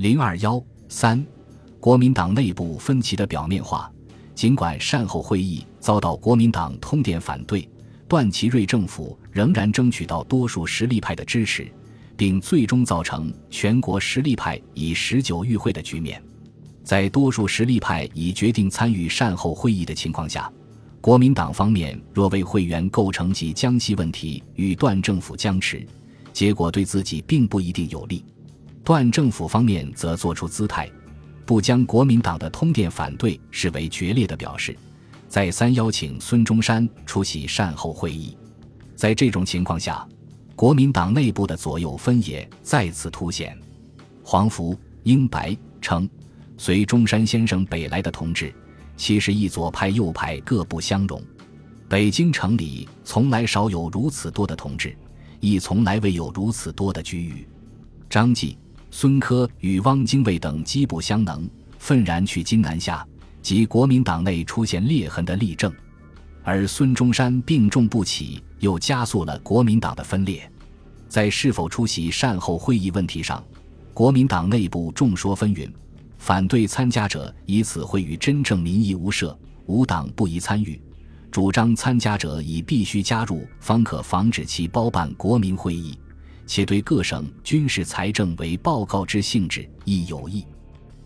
零二幺三，国民党内部分歧的表面化。尽管善后会议遭到国民党通电反对，段祺瑞政府仍然争取到多数实力派的支持，并最终造成全国实力派以十九与会的局面。在多数实力派已决定参与善后会议的情况下，国民党方面若为会员构成及江西问题与段政府僵持，结果对自己并不一定有利。段政府方面则做出姿态。不将国民党的通电反对视为决裂的表示，再三邀请孙中山出席善后会议。在这种情况下，国民党内部的左右分野再次凸显。黄福、英白称，随中山先生北来的同志，其实一左派右派各不相容。北京城里从来少有如此多的同志，亦从来未有如此多的居于。张继。孙科与汪精卫等机不相能，愤然去荆南下，及国民党内出现裂痕的例证；而孙中山病重不起，又加速了国民党的分裂。在是否出席善后会议问题上，国民党内部众说纷纭。反对参加者以此会与真正民意无涉，无党不宜参与；主张参加者以必须加入，方可防止其包办国民会议。且对各省军事财政为报告之性质亦有益。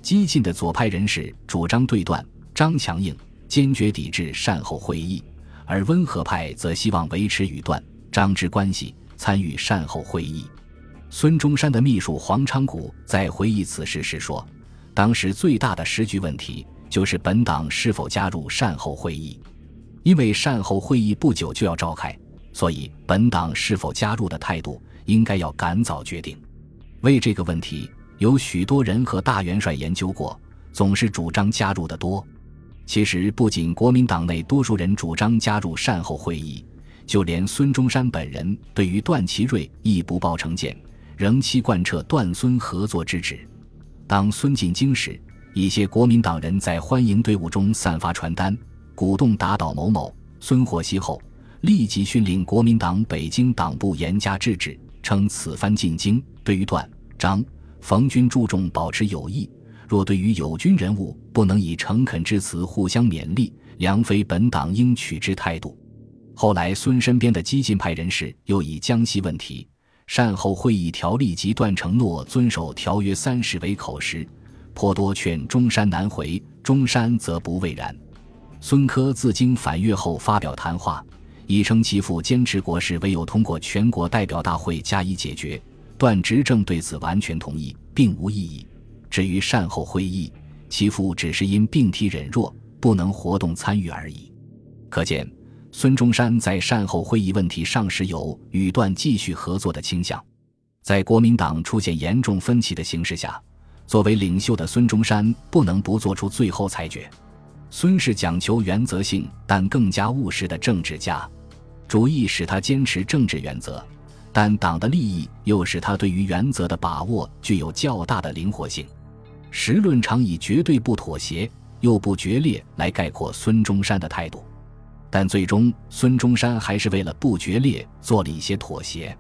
激进的左派人士主张对段张强硬，坚决抵制善后会议；而温和派则希望维持与段张之关系，参与善后会议。孙中山的秘书黄昌谷在回忆此事时说：“当时最大的时局问题就是本党是否加入善后会议，因为善后会议不久就要召开，所以本党是否加入的态度。”应该要赶早决定。为这个问题，有许多人和大元帅研究过，总是主张加入的多。其实，不仅国民党内多数人主张加入善后会议，就连孙中山本人对于段祺瑞亦不抱成见，仍期贯彻段孙合作之旨。当孙进京时，一些国民党人在欢迎队伍中散发传单，鼓动打倒某某。孙获悉后，立即训令国民党北京党部严加制止。称此番进京，对于段、张、冯军注重保持友谊。若对于友军人物不能以诚恳之词互相勉励，良非本党应取之态度。后来，孙身边的激进派人士又以江西问题、善后会议条例及段承诺遵守条约三十为口实，颇多劝中山南回。中山则不畏然。孙科自京返粤后发表谈话。已称其父坚持国事唯有通过全国代表大会加以解决，段执政对此完全同意，并无异议。至于善后会议，其父只是因病体忍弱，不能活动参与而已。可见，孙中山在善后会议问题上时有与段继续合作的倾向。在国民党出现严重分歧的形势下，作为领袖的孙中山不能不做出最后裁决。孙是讲求原则性但更加务实的政治家，主义使他坚持政治原则，但党的利益又使他对于原则的把握具有较大的灵活性。时论常以绝对不妥协又不决裂来概括孙中山的态度，但最终孙中山还是为了不决裂做了一些妥协。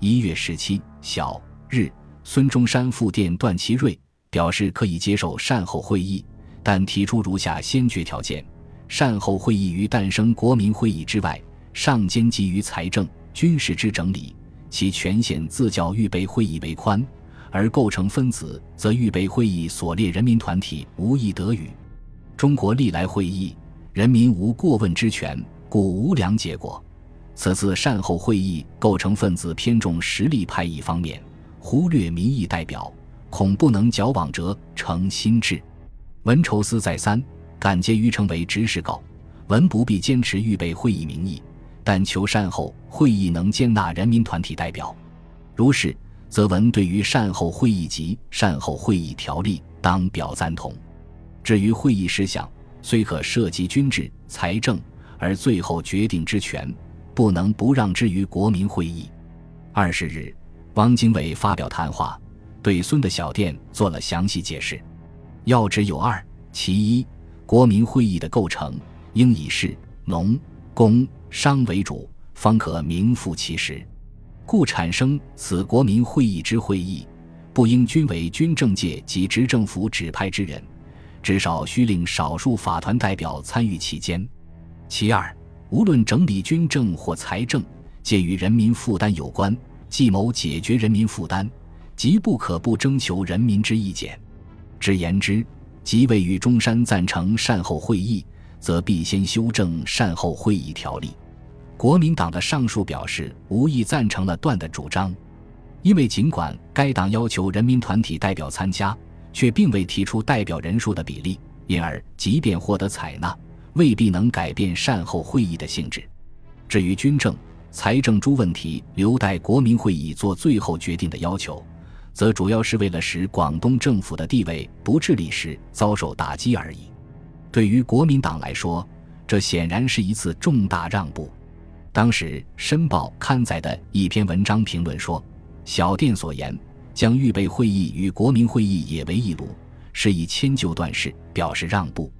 一月十七小日，孙中山复电段祺瑞，表示可以接受善后会议。但提出如下先决条件：善后会议于诞生国民会议之外，上兼基于财政、军事之整理，其权限自较预备会议为宽；而构成分子，则预备会议所列人民团体无一得与。中国历来会议，人民无过问之权，故无良结果。此次善后会议构成分子偏重实力派一方面，忽略民意代表，恐不能矫枉者成心志。文筹思再三，感结于成为执事告。文不必坚持预备会议名义，但求善后会议能接纳人民团体代表。如是，则文对于善后会议及善后会议条例当表赞同。至于会议事项，虽可涉及军制、财政，而最后决定之权，不能不让之于国民会议。二十日，汪精卫发表谈话，对孙的小店做了详细解释。要旨有二：其一，国民会议的构成应以士、农、工、商为主，方可名副其实。故产生此国民会议之会议，不应均为军政界及执政府指派之人，至少需令少数法团代表参与其间。其二，无论整理军政或财政，皆与人民负担有关，计谋解决人民负担，即不可不征求人民之意见。之言之，即未与中山赞成善后会议，则必先修正善后会议条例。国民党的上述表示无意赞成了段的主张。因为尽管该党要求人民团体代表参加，却并未提出代表人数的比例，因而即便获得采纳，未必能改变善后会议的性质。至于军政、财政诸问题，留待国民会议做最后决定的要求，则主要是为了使广东政府的地位不致历时遭受打击而已。对于国民党来说，这显然是一次重大让步。当时《申报》刊载的一篇文章评论说。小店所言，将预备会议与国民会议也为一路，是以迁就段氏，表示让步。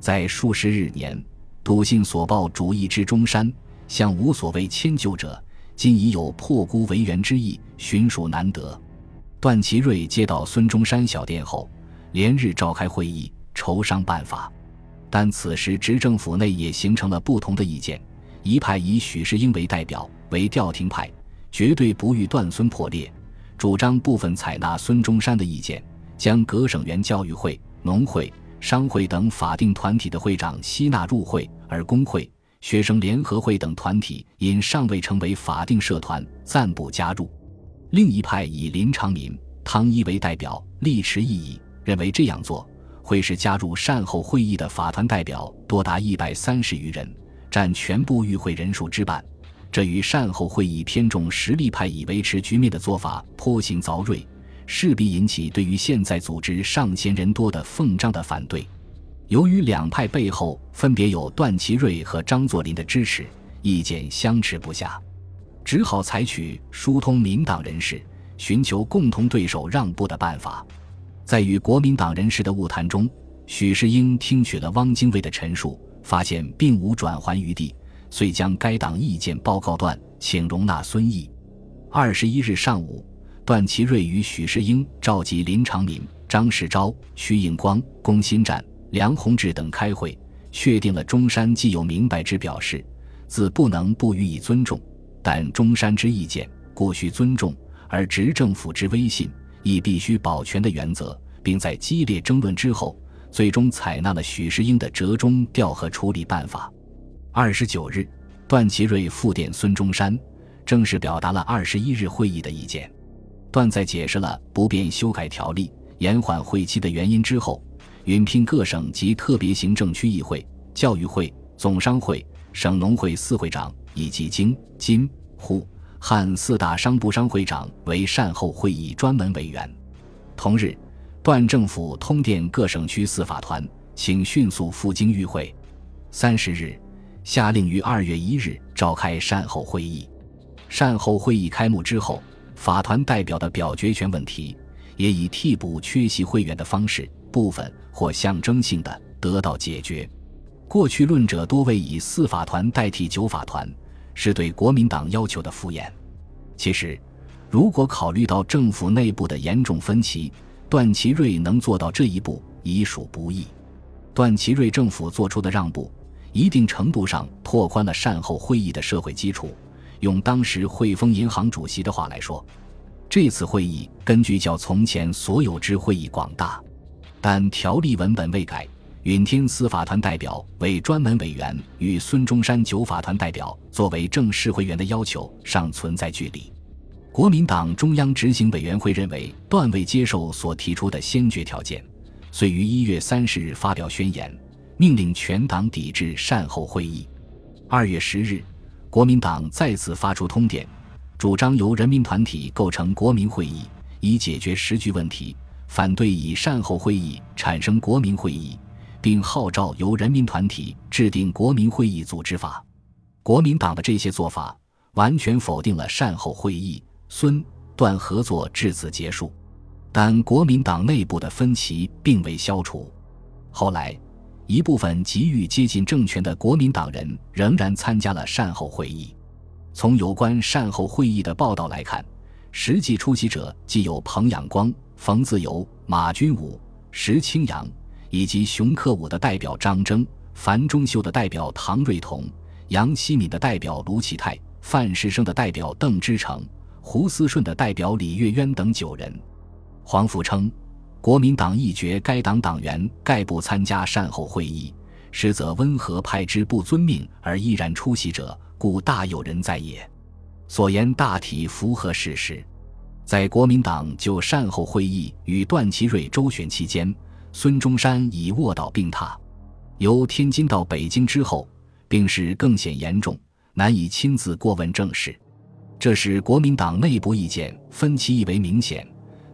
在数十日年，笃信所报主义之中山，向无所谓迁就者，今已有破孤为援之意，寻属难得。段祺瑞接到孙中山小店后，连日召开会议，筹商办法。但此时执政府内也形成了不同的意见，一派以许世英为代表，为调停派。绝对不欲断孙破裂，主张部分采纳孙中山的意见，将各省员教育会、农会、商会等法定团体的会长吸纳入会，而工会、学生联合会等团体因尚未成为法定社团，暂不加入。另一派以林长民、汤一为代表，力持异议，认为这样做会使加入善后会议的法团代表多达一百三十余人，占全部与会人数之半。这与善后会议偏重实力派以维持局面的做法颇形凿锐，势必引起对于现在组织上千人多的奉张的反对。由于两派背后分别有段祺瑞和张作霖的支持，意见相持不下，只好采取疏通民党人士、寻求共同对手让步的办法。在与国民党人士的晤谈中，许世英听取了汪精卫的陈述，发现并无转圜余地。遂将该党意见报告段，请容纳孙毅。二十一日上午，段祺瑞与许世英召集林长民、张世钊、徐应光、龚新展、梁鸿志等开会，确定了中山既有明白之表示，自不能不予以尊重；但中山之意见，故需尊重；而执政府之威信，亦必须保全的原则，并在激烈争论之后，最终采纳了许世英的折中调和处理办法。二十九日，段祺瑞复电孙中山，正式表达了二十一日会议的意见。段在解释了不便修改条例、延缓会期的原因之后，允聘各省及特别行政区议会、教育会、总商会、省农会四会长以及京、津、沪、汉四大商部商会长为善后会议专门委员。同日，段政府通电各省区司法团，请迅速赴京与会。三十日。下令于二月一日召开善后会议。善后会议开幕之后，法团代表的表决权问题也以替补缺席会员的方式，部分或象征性的得到解决。过去论者多为以四法团代替九法团，是对国民党要求的敷衍。其实，如果考虑到政府内部的严重分歧，段祺瑞能做到这一步已属不易。段祺瑞政府做出的让步。一定程度上拓宽了善后会议的社会基础。用当时汇丰银行主席的话来说，这次会议根据较从前所有之会议广大，但条例文本未改。允天司法团代表为专门委员，与孙中山九法团代表作为正式会员的要求尚存在距离。国民党中央执行委员会认为段未接受所提出的先决条件，遂于一月三十日发表宣言。命令全党抵制善后会议。二月十日，国民党再次发出通电，主张由人民团体构成国民会议，以解决时局问题；反对以善后会议产生国民会议，并号召由人民团体制定国民会议组织法。国民党的这些做法，完全否定了善后会议，孙段合作至此结束。但国民党内部的分歧并未消除。后来。一部分急于接近政权的国民党人仍然参加了善后会议。从有关善后会议的报道来看，实际出席者既有彭仰光、冯自由、马君武、石青阳，以及熊克武的代表张征、樊中秀的代表唐瑞彤、杨希敏的代表卢启泰、范世生的代表邓之成、胡思顺的代表李月渊等九人。黄甫称，国民党一决该党党员概不参加善后会议，实则温和派之不遵命而依然出席者，故大有人在也。所言大体符合事实。在国民党就善后会议与段祺瑞周旋期间，孙中山已卧倒病榻。由天津到北京之后，病势更显严重，难以亲自过问政事，这使国民党内部意见分歧亦为明显，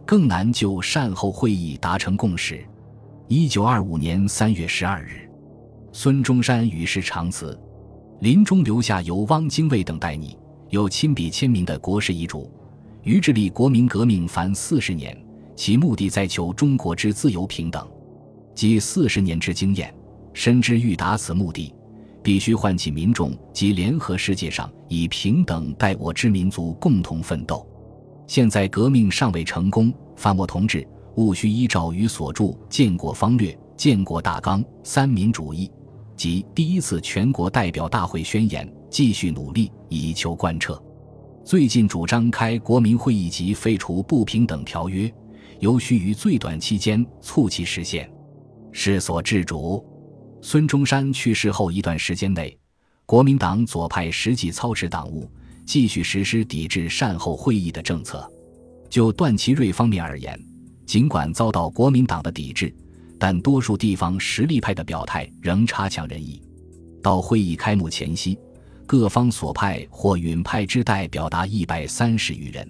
更难就善后会议达成共识。一九二五年三月十二日，孙中山与世长辞，临终留下由汪精卫等代拟。有亲笔签名的国事遗嘱，于致力国民革命凡四十年，其目的在求中国之自由平等，即四十年之经验，深知欲达此目的，必须唤起民众及联合世界上以平等待我之民族共同奋斗。现在革命尚未成功，范我同志务须依照与所著《建国方略》《建国大纲》《三民主义》及第一次全国代表大会宣言。继续努力以求贯彻。最近主张开国民会议及废除不平等条约，尤需于最短期间促其实现。是所致主。孙中山去世后一段时间内，国民党左派实际操持党务，继续实施抵制善后会议的政策。就段祺瑞方面而言，尽管遭到国民党的抵制，但多数地方实力派的表态仍差强人意。到会议开幕前夕。各方所派或允派之代表达一百三十余人，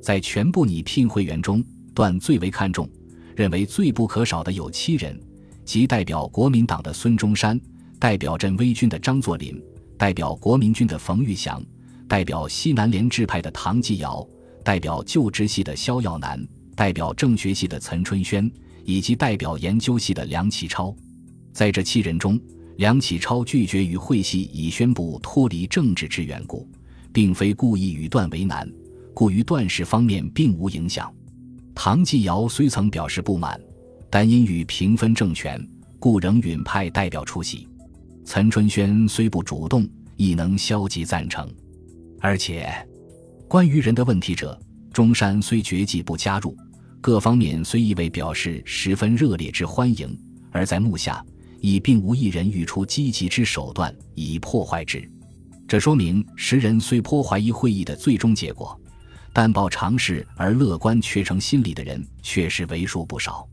在全部拟聘会员中，段最为看重，认为最不可少的有七人，即代表国民党的孙中山，代表镇威军的张作霖，代表国民军的冯玉祥，代表西南联制派的唐继尧，代表旧直系的萧耀南，代表政学系的岑春轩，以及代表研究系的梁启超。在这七人中，梁启超拒绝与会系以宣布脱离政治之缘故，并非故意与段为难，故于段氏方面并无影响。唐继尧虽曾表示不满，但因与平分政权，故仍允派代表出席。岑春轩虽不主动，亦能消极赞成。而且，关于人的问题者，中山虽决计不加入，各方面虽亦未表示十分热烈之欢迎，而在幕下。已并无一人欲出积极之手段以破坏之，这说明时人虽颇怀疑会议的最终结果，但抱尝试而乐观却成心理的人确实为数不少。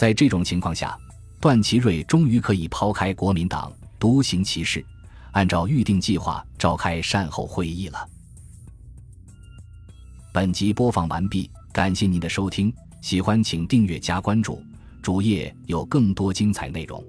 在这种情况下，段祺瑞终于可以抛开国民党，独行其事，按照预定计划召开善后会议了。本集播放完毕，感谢您的收听，喜欢请订阅加关注，主页有更多精彩内容。